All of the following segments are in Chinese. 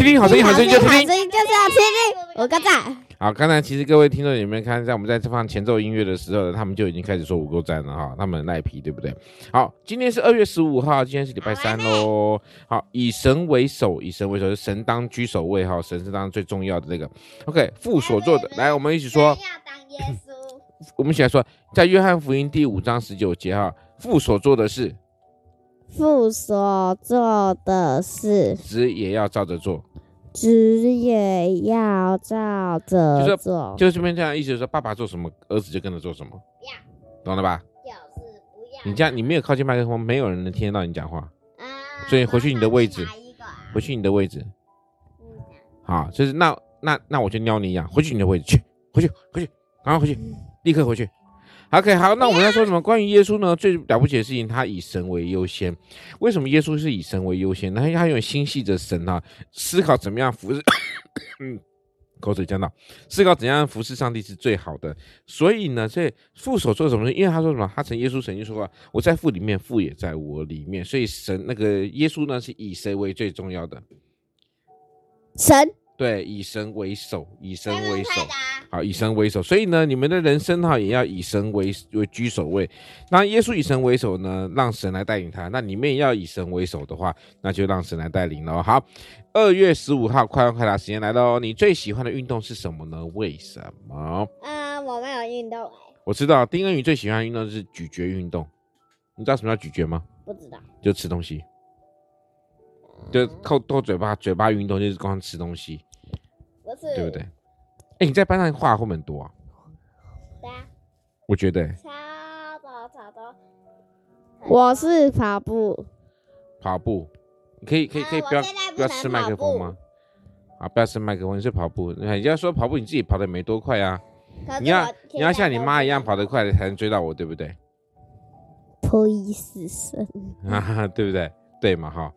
听听好声音，好声音就听听，好声音就是要听听，我个赞。好，刚才其实各位听众有没有看，在我们在放前奏音乐的时候，他们就已经开始说五够赞了哈，他们很赖皮，对不对？好，今天是二月十五号，今天是礼拜三喽。好，以神为首，以神为首，是神当居首位哈，神是当最重要的那个。OK，父所做的，来，我们一起说。要当耶稣。我们一起来说，在约翰福音第五章十九节哈，父所做的事，父所做的事，子也要照着做。子也要照着做，就是这边这样意思，就是说爸爸做什么，儿子就跟着做什么，懂了吧？就是不要。你这样，你没有靠近麦克风，没有人能听得到你讲话。啊所以回去你的位置，回去你的位置。好，就是那那那我就撩你一样，回去你的位置去，回去回去，赶快回去，立刻回去。OK，好，那我们要说什么？关于耶稣呢？最了不起的事情，他以神为优先。为什么耶稣是以神为优先？他他有心系着神啊，思考怎么样服侍。嗯，口水讲到，思考怎样服侍上帝是最好的。所以呢，这父所做什么？因为他说什么？他曾耶稣曾经说过：“我在父里面，父也在我里面。”所以神那个耶稣呢，是以谁为最重要的？神。对，以神为首，以神为首，好，以神为首。所以呢，你们的人生哈，也要以神为为居首位。那耶稣以神为首呢，让神来带领他。那你们也要以神为首的话，那就让神来带领喽。好，二月十五号快问快答时间来了哦。你最喜欢的运动是什么呢？为什么？嗯，我没有运动。我知道丁恩宇最喜欢的运动是咀嚼运动。你知道什么叫咀嚼吗？不知道。就吃东西，就靠靠嘴巴，嘴巴运动就是光吃东西。对不对？哎，你在班上话会不会很多啊？对啊，我觉得。超多超多。我是跑步。跑步，你可以可以可以不要不要吃麦克风吗？啊，不要吃麦克风，你是跑步。你要说跑步，你自己跑的没多快啊。你要你要像你妈一样跑得快的才能追到我，对不对？破衣死神。啊，对不对？对嘛哈。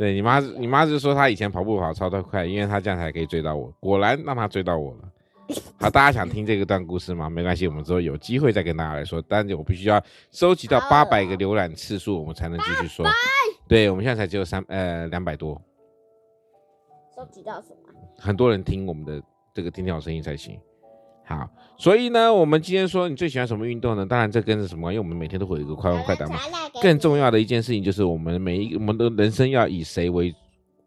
对你妈，你妈就说她以前跑步跑超的快，因为她这样才可以追到我。果然让她追到我了。好，大家想听这个段故事吗？没关系，我们之后有机会再跟大家来说。但是我必须要收集到八百个浏览次数，我们才能继续说。对，我们现在才只有三呃两百多。收集到什么？很多人听我们的这个听听好声音才行。好，所以呢，我们今天说你最喜欢什么运动呢？当然这跟着什么？因为我们每天都会有一个快问快答嘛。更重要的一件事情就是我们每一我们的人生要以谁为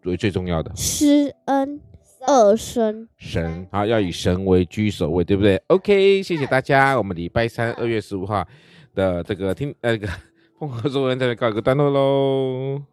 为最重要的？施恩二生神，好，要以神为居首位，对不对？OK，谢谢大家。我们礼拜三二月十五号的这个听呃这个丰禾硕恩这边告一个段落喽。